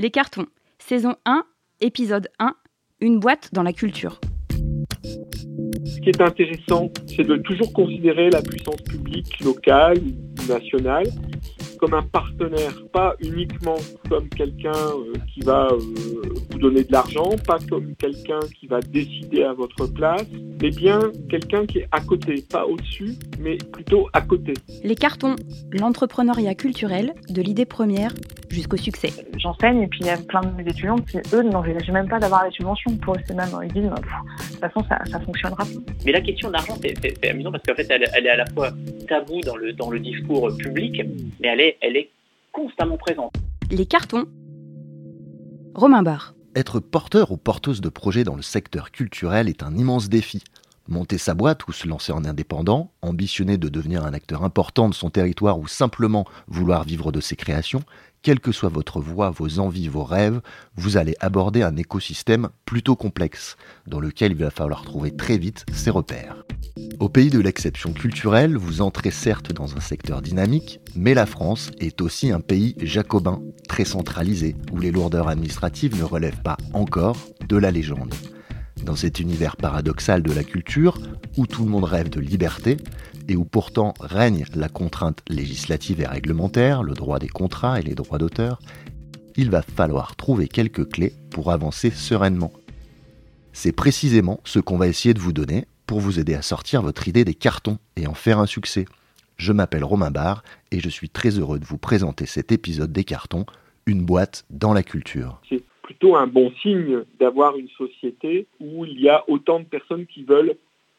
Les cartons, saison 1, épisode 1, une boîte dans la culture. Ce qui est intéressant, c'est de toujours considérer la puissance publique locale nationale comme un partenaire, pas uniquement comme quelqu'un euh, qui va euh, vous donner de l'argent, pas comme quelqu'un qui va décider à votre place, mais bien quelqu'un qui est à côté, pas au-dessus, mais plutôt à côté. Les cartons, l'entrepreneuriat culturel, de l'idée première jusqu'au succès. J'enseigne et puis il y a plein de mes étudiants qui, eux, n'envisagent même pas d'avoir les subventions. Pour eux, c'est même, ils disent, de toute façon, ça, ça fonctionnera pas. Mais la question de l'argent, c'est amusant parce qu'en fait, elle, elle, est à la fois tabou dans le, dans le discours public, mais elle est, elle est constamment présente. Les cartons. Romain Barre. Être porteur ou porteuse de projets dans le secteur culturel est un immense défi. Monter sa boîte ou se lancer en indépendant, ambitionner de devenir un acteur important de son territoire ou simplement vouloir vivre de ses créations, quelle que soit votre voie, vos envies, vos rêves, vous allez aborder un écosystème plutôt complexe, dans lequel il va falloir trouver très vite ses repères. Au pays de l'exception culturelle, vous entrez certes dans un secteur dynamique, mais la France est aussi un pays jacobin, très centralisé, où les lourdeurs administratives ne relèvent pas encore de la légende. Dans cet univers paradoxal de la culture, où tout le monde rêve de liberté, et où pourtant règne la contrainte législative et réglementaire, le droit des contrats et les droits d'auteur, il va falloir trouver quelques clés pour avancer sereinement. C'est précisément ce qu'on va essayer de vous donner pour vous aider à sortir votre idée des cartons et en faire un succès. Je m'appelle Romain Barre et je suis très heureux de vous présenter cet épisode des cartons, une boîte dans la culture. Plutôt un bon signe d'avoir une société où il y a autant de personnes qui veulent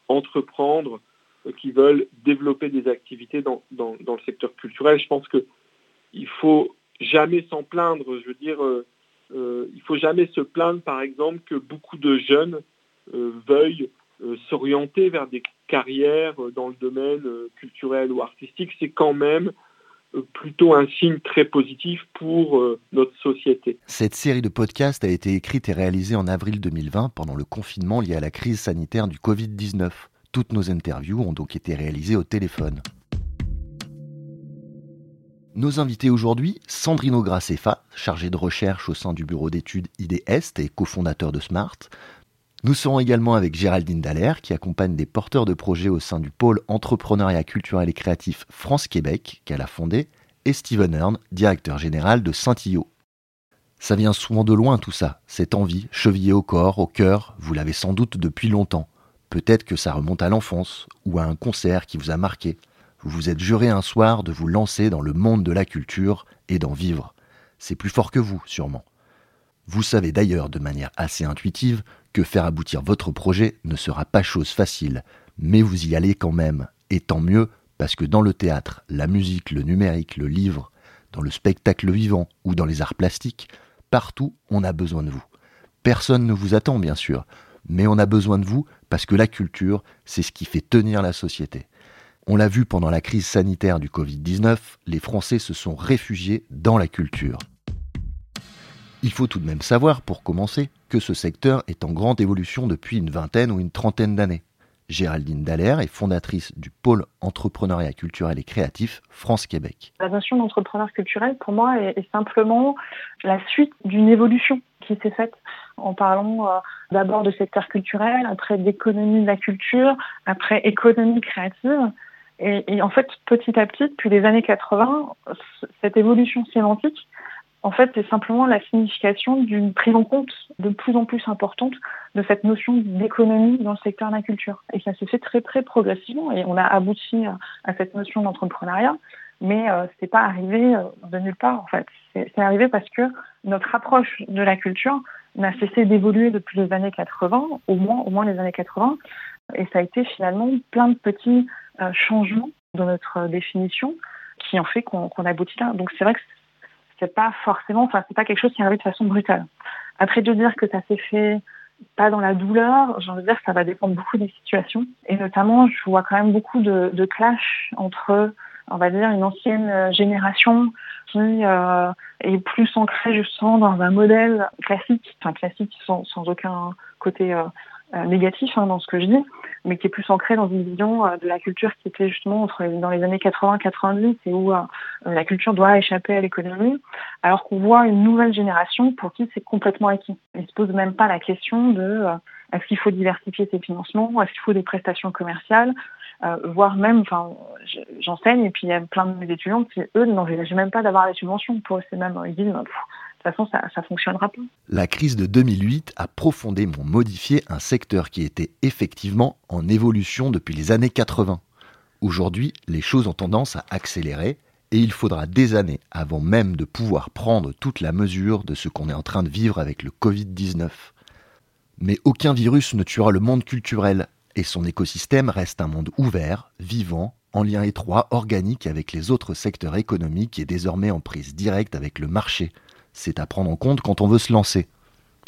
entreprendre euh, qui veulent développer des activités dans, le secteur culturel. Je pense qu'il faut jamais s'en plaindre. Je veux dire, euh, euh, il faut jamais se plaindre, par exemple, que beaucoup de jeunes veuillent s'orienter vers des carrières dans le domaine culturel ou artistique. C'est quand même plutôt un signe très positif pour notre société. Cette série de podcasts a été écrite et réalisée en avril 2020 pendant le confinement lié à la crise sanitaire du Covid-19. Toutes nos interviews ont donc été réalisées au téléphone. Nos invités aujourd'hui, Sandrino Graceffa, chargé de recherche au sein du bureau d'études IDEST et cofondateur de Smart. Nous serons également avec Géraldine Dallaire, qui accompagne des porteurs de projets au sein du pôle entrepreneuriat culturel et créatif France-Québec, qu'elle a fondé, et Steven Hearn, directeur général de Saint-Illot. Ça vient souvent de loin tout ça, cette envie, chevillée au corps, au cœur, vous l'avez sans doute depuis longtemps. Peut-être que ça remonte à l'enfance ou à un concert qui vous a marqué. Vous vous êtes juré un soir de vous lancer dans le monde de la culture et d'en vivre. C'est plus fort que vous, sûrement. Vous savez d'ailleurs de manière assez intuitive que faire aboutir votre projet ne sera pas chose facile, mais vous y allez quand même, et tant mieux, parce que dans le théâtre, la musique, le numérique, le livre, dans le spectacle vivant ou dans les arts plastiques, partout on a besoin de vous. Personne ne vous attend, bien sûr, mais on a besoin de vous parce que la culture, c'est ce qui fait tenir la société. On l'a vu pendant la crise sanitaire du Covid-19, les Français se sont réfugiés dans la culture. Il faut tout de même savoir, pour commencer, que ce secteur est en grande évolution depuis une vingtaine ou une trentaine d'années. Géraldine Dallaire est fondatrice du pôle entrepreneuriat culturel et créatif France-Québec. La notion d'entrepreneur culturel, pour moi, est, simplement la suite d'une évolution qui s'est faite en parlant euh, d'abord de secteur culturel, après d'économie de la culture, après économie créative. Et, et, en fait, petit à petit, depuis les années 80, cette évolution sémantique, en fait, c'est simplement la signification d'une prise en compte de plus en plus importante de cette notion d'économie dans le secteur de la culture. Et ça se fait très très progressivement et on a abouti à, cette notion d'entrepreneuriat, mais euh, c'est pas arrivé euh, de nulle part en fait. C'est arrivé parce que notre approche de la culture n'a cessé d'évoluer depuis les années 80, au moins au moins les années 80, et ça a été finalement plein de petits euh, changements dans notre définition qui ont fait qu'on qu aboutit là. Donc c'est vrai que c'est pas forcément, enfin c'est pas quelque chose qui arrive de façon brutale. Après de dire que ça s'est fait pas dans la douleur, j'ai envie de dire que ça va dépendre beaucoup des situations. Et notamment, je vois quand même beaucoup de, de clash entre, on va dire, une ancienne génération qui euh, est plus ancrée justement dans un modèle classique, enfin classique sans, sans aucun côté euh, négatif hein, dans ce que je dis, mais qui est plus ancré dans une vision de la culture qui était justement entre, dans les années 80-90 et où la culture doit échapper à l'économie, alors qu'on voit une nouvelle génération pour qui c'est complètement acquis. Ils se posent même pas la question de est-ce qu'il faut diversifier ses financements, est-ce qu'il faut des prestations commerciales, euh, voire même, enfin, j'enseigne et puis il y a plein de mes étudiants qui, eux, n'envisagent même pas d'avoir les subventions. Pour eux, c'est même, ils disent, de toute façon, ça ne fonctionnera pas. La crise de 2008 a profondément modifié un secteur qui était effectivement en évolution depuis les années 80. Aujourd'hui, les choses ont tendance à accélérer et il faudra des années avant même de pouvoir prendre toute la mesure de ce qu'on est en train de vivre avec le Covid-19. Mais aucun virus ne tuera le monde culturel, et son écosystème reste un monde ouvert, vivant, en lien étroit, organique avec les autres secteurs économiques et désormais en prise directe avec le marché. C'est à prendre en compte quand on veut se lancer.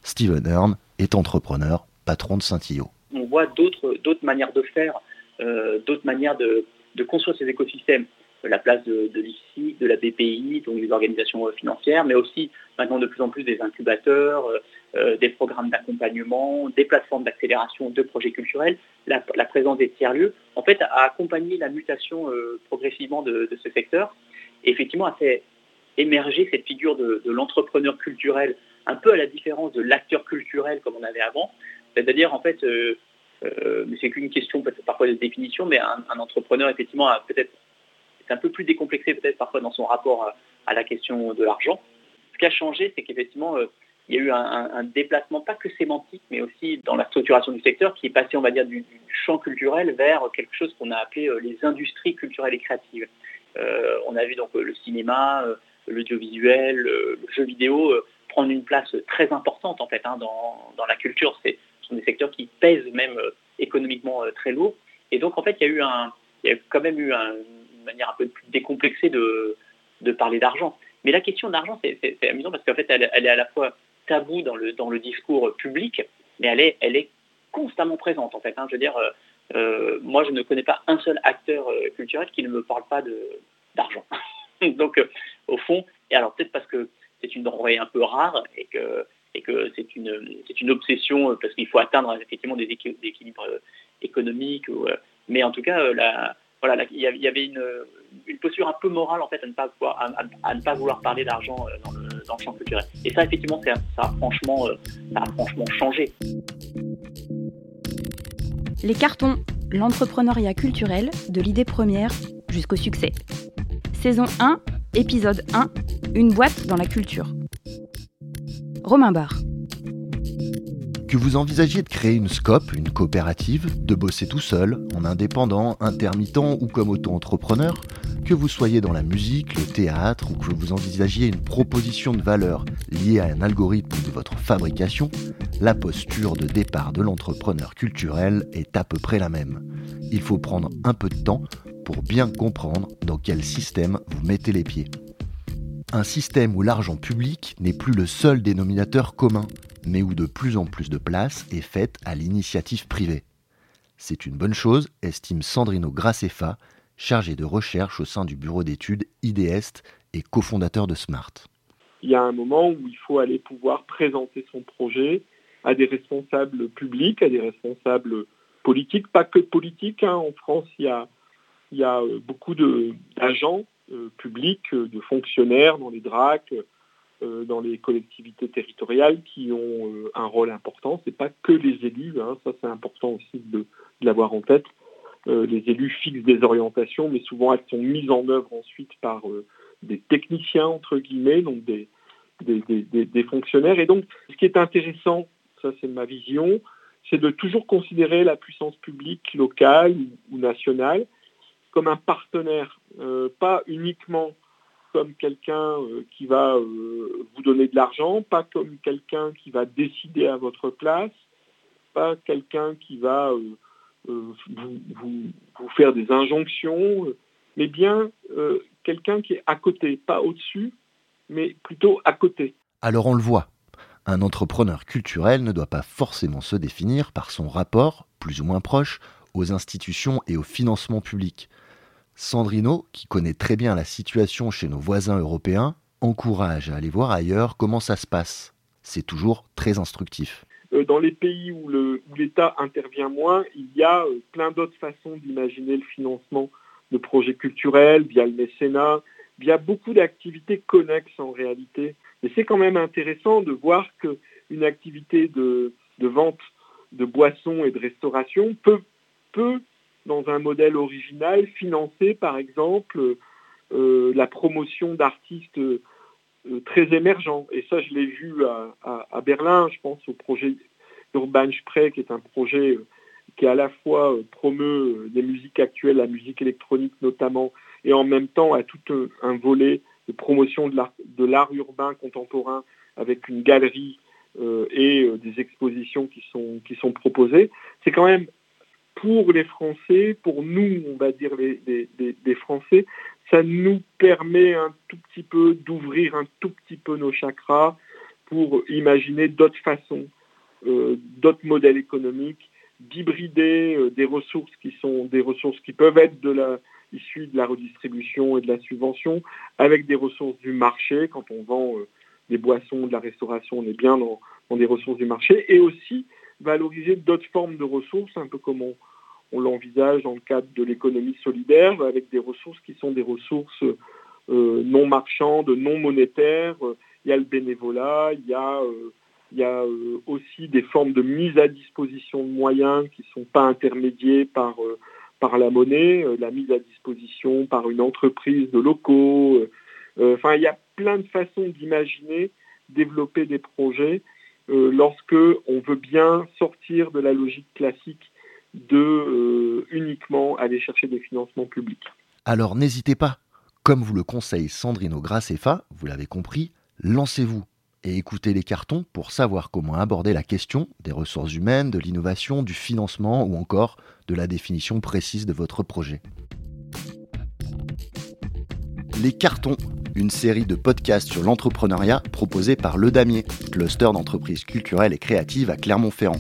Steven Hearn est entrepreneur, patron de Saint-Io. On voit d'autres manières de faire, euh, d'autres manières de, construire ces écosystèmes. La place de, de l'ICI, de la BPI, donc des organisations euh, financières, mais aussi maintenant de plus en plus des incubateurs, euh, des programmes d'accompagnement, des plateformes d'accélération de projets culturels, la, présence des tiers-lieux, en fait, a accompagné la mutation progressivement de, ce secteur et effectivement a fait émerger cette figure de, l'entrepreneur culturel, un peu à la différence de l'acteur culturel comme on avait avant. C'est-à-dire, en fait, euh, mais c'est qu'une question parfois de définition, mais un, entrepreneur, effectivement, peut-être est un peu plus décomplexé peut-être parfois dans son rapport à, la question de l'argent. Ce qui a changé, c'est qu'effectivement, il y a eu un, déplacement, pas que sémantique, mais aussi dans la structuration du secteur, qui est passé, on va dire, du, champ culturel vers quelque chose qu'on a appelé euh, les industries culturelles et créatives. Euh, on a vu donc le cinéma, euh, l'audiovisuel, le jeu vidéo prendre une place très importante en fait hein, dans, la culture. Ce sont des secteurs qui pèsent même économiquement très lourd. Et donc en fait, il y a eu un, il y a quand même eu une manière un peu plus décomplexée de, de parler d'argent. Mais la question d'argent, c'est amusant parce qu'en fait, elle, est à la fois tabou dans le, dans le discours public, mais elle est, elle est constamment présente en fait. Hein. Je veux dire, euh, euh, moi je ne connais pas un seul acteur euh, culturel qui ne me parle pas d'argent. Donc au fond, et alors peut-être parce que c'est une denrée un peu rare et que, c'est une, obsession parce qu'il faut atteindre effectivement des, équilibres économiques, mais en tout cas voilà, il y avait une, posture un peu morale en fait à ne pas, vouloir parler d'argent dans le, champ culturel. Et ça, effectivement, ça, a franchement, euh, ça a franchement changé. Les cartons, l'entrepreneuriat culturel, de l'idée première jusqu'au succès. Saison 1, épisode 1, une boîte dans la culture. Romain Barre. Que vous envisagiez de créer une scope, une coopérative, de bosser tout seul, en indépendant, intermittent ou comme auto-entrepreneur, que vous soyez dans la musique, le théâtre ou que vous envisagiez une proposition de valeur liée à un algorithme de votre fabrication, la posture de départ de l'entrepreneur culturel est à peu près la même. Il faut prendre un peu de temps pour bien comprendre dans quel système vous mettez les pieds. Un système où l'argent public n'est plus le seul dénominateur commun, mais où de plus en plus de place est faite à l'initiative privée. C'est une bonne chose, estime Sandrino Graceffa, chargé de recherche au sein du bureau d'études IDEST et cofondateur de Smart. Il y a un moment où il faut aller pouvoir présenter son projet à des responsables publics, à des responsables politiques, pas que politiques. Hein. En France, il y a, il y a euh, beaucoup d'agents euh, publics, euh, de fonctionnaires dans les DRAC, dans les collectivités territoriales qui ont un rôle important. Ce n'est pas que les élus, hein. ça c'est important aussi de, l'avoir en tête. Les élus fixent des orientations, mais souvent elles sont mises en œuvre ensuite par des techniciens, entre guillemets, donc des, fonctionnaires. Et donc, ce qui est intéressant, ça c'est ma vision, c'est de toujours considérer la puissance publique locale ou, nationale comme un partenaire, pas uniquement comme quelqu'un euh, qui va euh, vous donner de l'argent, pas comme quelqu'un qui va décider à votre place, pas quelqu'un qui va euh, vous, faire des injonctions, mais bien quelqu'un qui est à côté, pas au-dessus, mais plutôt à côté. Alors on le voit, un entrepreneur culturel ne doit pas forcément se définir par son rapport, plus ou moins proche, aux institutions et au financement public. Sandrino, qui connaît très bien la situation chez nos voisins européens, encourage à aller voir ailleurs comment ça se passe. C'est toujours très instructif. Euh, dans les pays où l'État intervient moins, il y a plein d'autres façons d'imaginer le financement de projets culturels, via le mécénat, via beaucoup d'activités connexes en réalité. Mais c'est quand même intéressant de voir qu'une activité de, vente de boissons et de restauration peut, peut, dans un modèle original, financer par exemple euh, la promotion d'artistes euh, très émergents. Et ça, je l'ai vu à, Berlin, je pense au projet Urban Spree, qui est un projet euh, qui à la fois promeut des musiques actuelles, la musique électronique notamment, et en même temps a tout un, volet de promotion de l'art urbain contemporain avec une galerie et des expositions qui sont, qui sont proposées. C'est quand même pour les Français, pour nous, on va dire les, Français, ça nous permet un tout petit peu d'ouvrir un tout petit peu nos chakras pour imaginer d'autres façons, euh, d'autres modèles économiques, d'hybrider euh, des ressources qui sont des ressources qui peuvent être de la, issues de la redistribution et de la subvention, avec des ressources du marché. Quand on vend euh, des boissons, de la restauration, on est bien dans, dans des ressources du marché, et aussi valoriser d'autres formes de ressources, un peu comme on, l'envisage dans le cadre de l'économie solidaire, avec des ressources qui sont des ressources euh, non marchandes, non monétaires. Il y a le bénévolat, il y a, euh, il y a euh, aussi des formes de mise à disposition de moyens qui ne sont pas intermédiés par, par la monnaie, la mise à disposition par une entreprise de locaux. enfin, il y a plein de façons d'imaginer développer des projets lorsque on veut bien sortir de la logique classique de euh, uniquement aller chercher des financements publics. Alors n'hésitez pas, comme vous le conseille Sandrine Grassefa, vous l'avez compris, lancez-vous et écoutez les cartons pour savoir comment aborder la question des ressources humaines, de l'innovation, du financement ou encore de la définition précise de votre projet. Les cartons, une série de podcasts sur l'entrepreneuriat proposés par Le Damier, cluster d'entreprises culturelles et créatives à Clermont-Ferrand.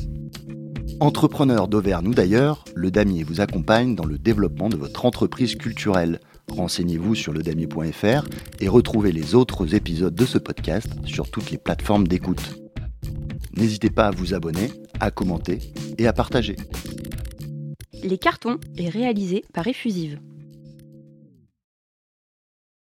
Entrepreneur d'Auvergne ou d'ailleurs, le Damier vous accompagne dans le développement de votre entreprise culturelle. Renseignez-vous sur ledamier.fr et retrouvez les autres épisodes de ce podcast sur toutes les plateformes d'écoute. N'hésitez pas à vous abonner, à commenter et à partager. Les cartons est réalisé par Effusive.